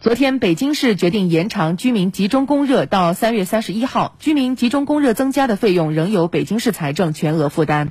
昨天北京市决定延长居民集中供热到三月三十一号居民集中供热增加的费用仍由北京市财政全额负担。